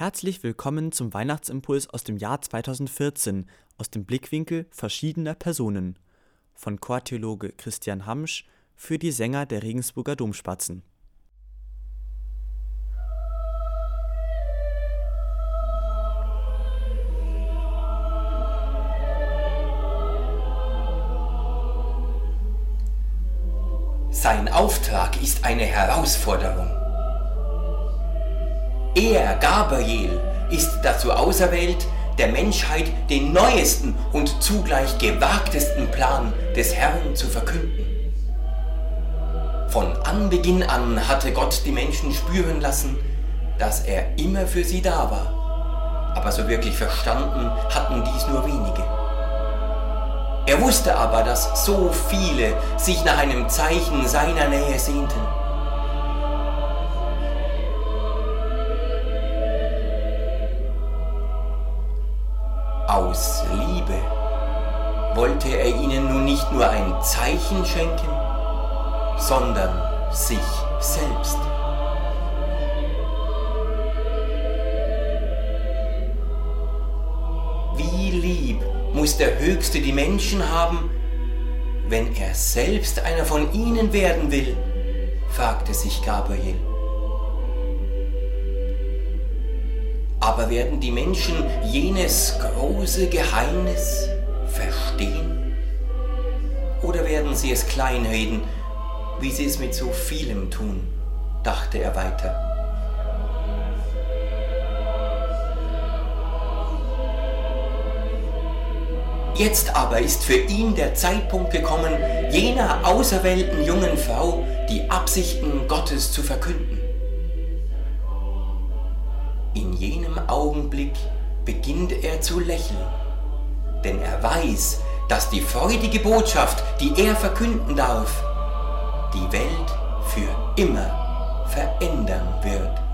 Herzlich willkommen zum Weihnachtsimpuls aus dem Jahr 2014 aus dem Blickwinkel verschiedener Personen von Chortheologe Christian Hamsch für die Sänger der Regensburger Domspatzen. Sein Auftrag ist eine Herausforderung. Er, Gabriel, ist dazu auserwählt, der Menschheit den neuesten und zugleich gewagtesten Plan des Herrn zu verkünden. Von Anbeginn an hatte Gott die Menschen spüren lassen, dass er immer für sie da war. Aber so wirklich verstanden hatten dies nur wenige. Er wusste aber, dass so viele sich nach einem Zeichen seiner Nähe sehnten. Aus Liebe wollte er ihnen nun nicht nur ein Zeichen schenken, sondern sich selbst. Wie lieb muss der Höchste die Menschen haben, wenn er selbst einer von ihnen werden will, fragte sich Gabriel. Aber werden die Menschen jenes große Geheimnis verstehen? Oder werden sie es kleinreden, wie sie es mit so vielem tun, dachte er weiter. Jetzt aber ist für ihn der Zeitpunkt gekommen, jener auserwählten jungen Frau die Absichten Gottes zu verkünden. Augenblick beginnt er zu lächeln, denn er weiß, dass die freudige Botschaft, die er verkünden darf, die Welt für immer verändern wird.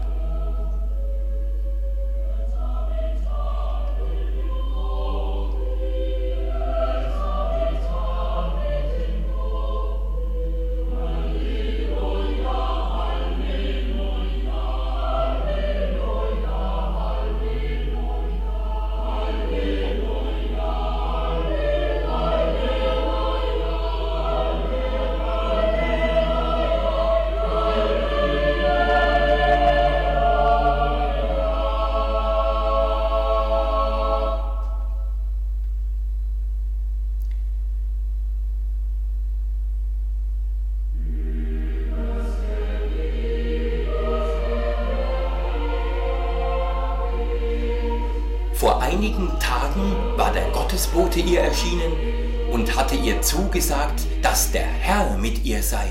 Gottesbote ihr erschienen und hatte ihr zugesagt, dass der Herr mit ihr sei.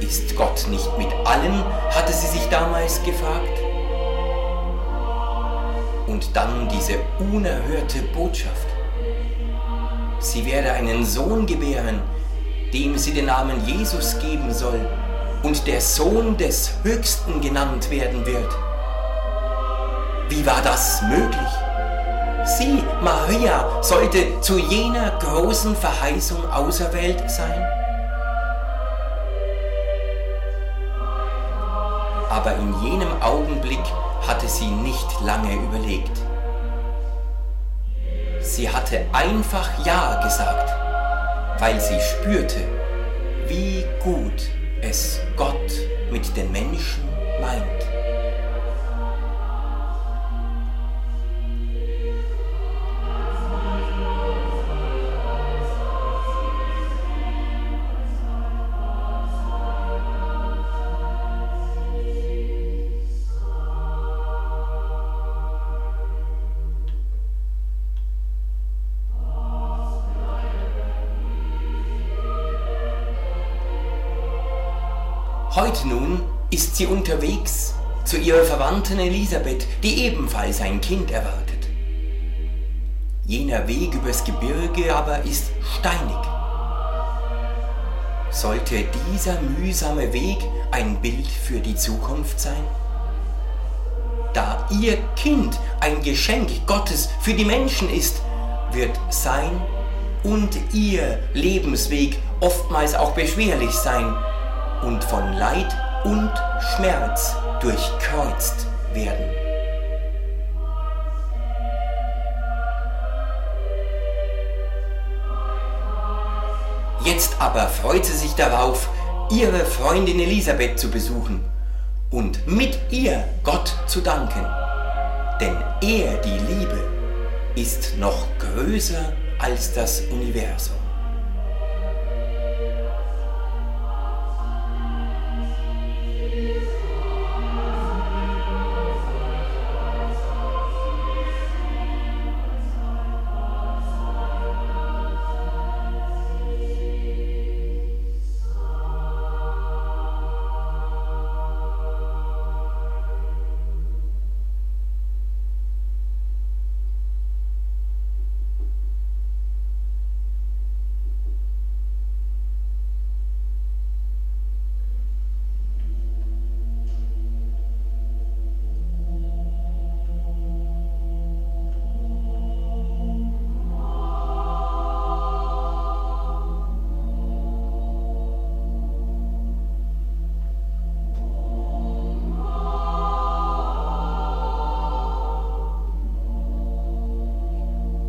Ist Gott nicht mit allen, hatte sie sich damals gefragt. Und dann diese unerhörte Botschaft. Sie werde einen Sohn gebären, dem sie den Namen Jesus geben soll und der Sohn des Höchsten genannt werden wird. Wie war das möglich? Sie, Maria, sollte zu jener großen Verheißung auserwählt sein? Aber in jenem Augenblick hatte sie nicht lange überlegt. Sie hatte einfach Ja gesagt, weil sie spürte, wie gut es Gott mit den Menschen meint. Heute nun ist sie unterwegs zu ihrer Verwandten Elisabeth, die ebenfalls ein Kind erwartet. Jener Weg übers Gebirge aber ist steinig. Sollte dieser mühsame Weg ein Bild für die Zukunft sein? Da ihr Kind ein Geschenk Gottes für die Menschen ist, wird sein und ihr Lebensweg oftmals auch beschwerlich sein und von Leid und Schmerz durchkreuzt werden. Jetzt aber freut sie sich darauf, ihre Freundin Elisabeth zu besuchen und mit ihr Gott zu danken. Denn er, die Liebe, ist noch größer als das Universum.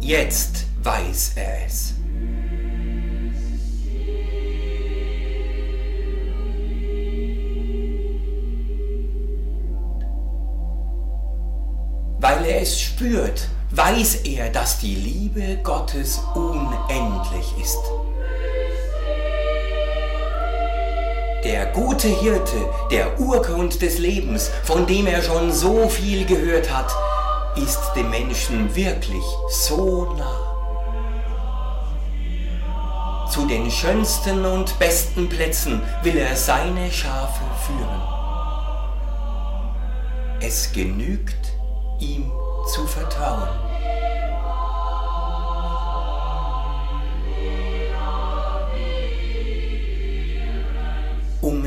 Jetzt weiß er es. Weil er es spürt, weiß er, dass die Liebe Gottes unendlich ist. Der gute Hirte, der Urgrund des Lebens, von dem er schon so viel gehört hat, ist dem Menschen wirklich so nah. Zu den schönsten und besten Plätzen will er seine Schafe führen. Es genügt, ihm zu vertrauen.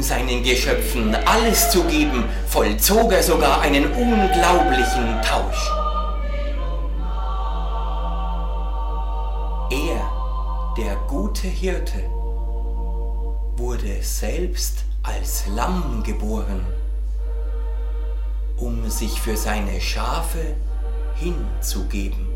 Seinen Geschöpfen alles zu geben, vollzog er sogar einen unglaublichen Tausch. Er, der gute Hirte, wurde selbst als Lamm geboren, um sich für seine Schafe hinzugeben.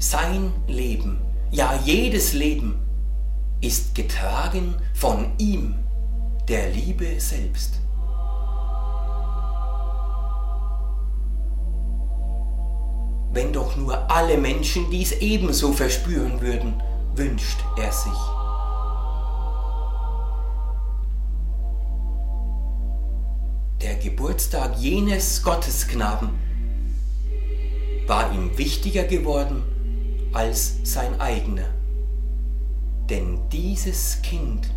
Sein Leben, ja jedes Leben, ist getragen von ihm, der Liebe selbst. Wenn doch nur alle Menschen dies ebenso verspüren würden, wünscht er sich. Der Geburtstag jenes Gottesknaben war ihm wichtiger geworden als sein eigener. Denn dieses Kind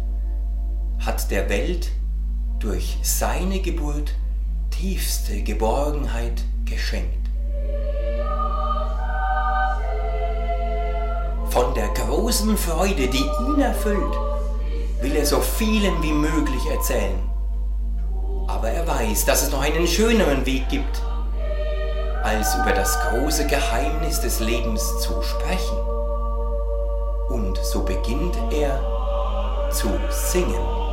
hat der Welt durch seine Geburt tiefste Geborgenheit geschenkt. Von der großen Freude, die ihn erfüllt, will er so vielen wie möglich erzählen. Aber er weiß, dass es noch einen schöneren Weg gibt, als über das große Geheimnis des Lebens zu sprechen. Und so beginnt er zu singen.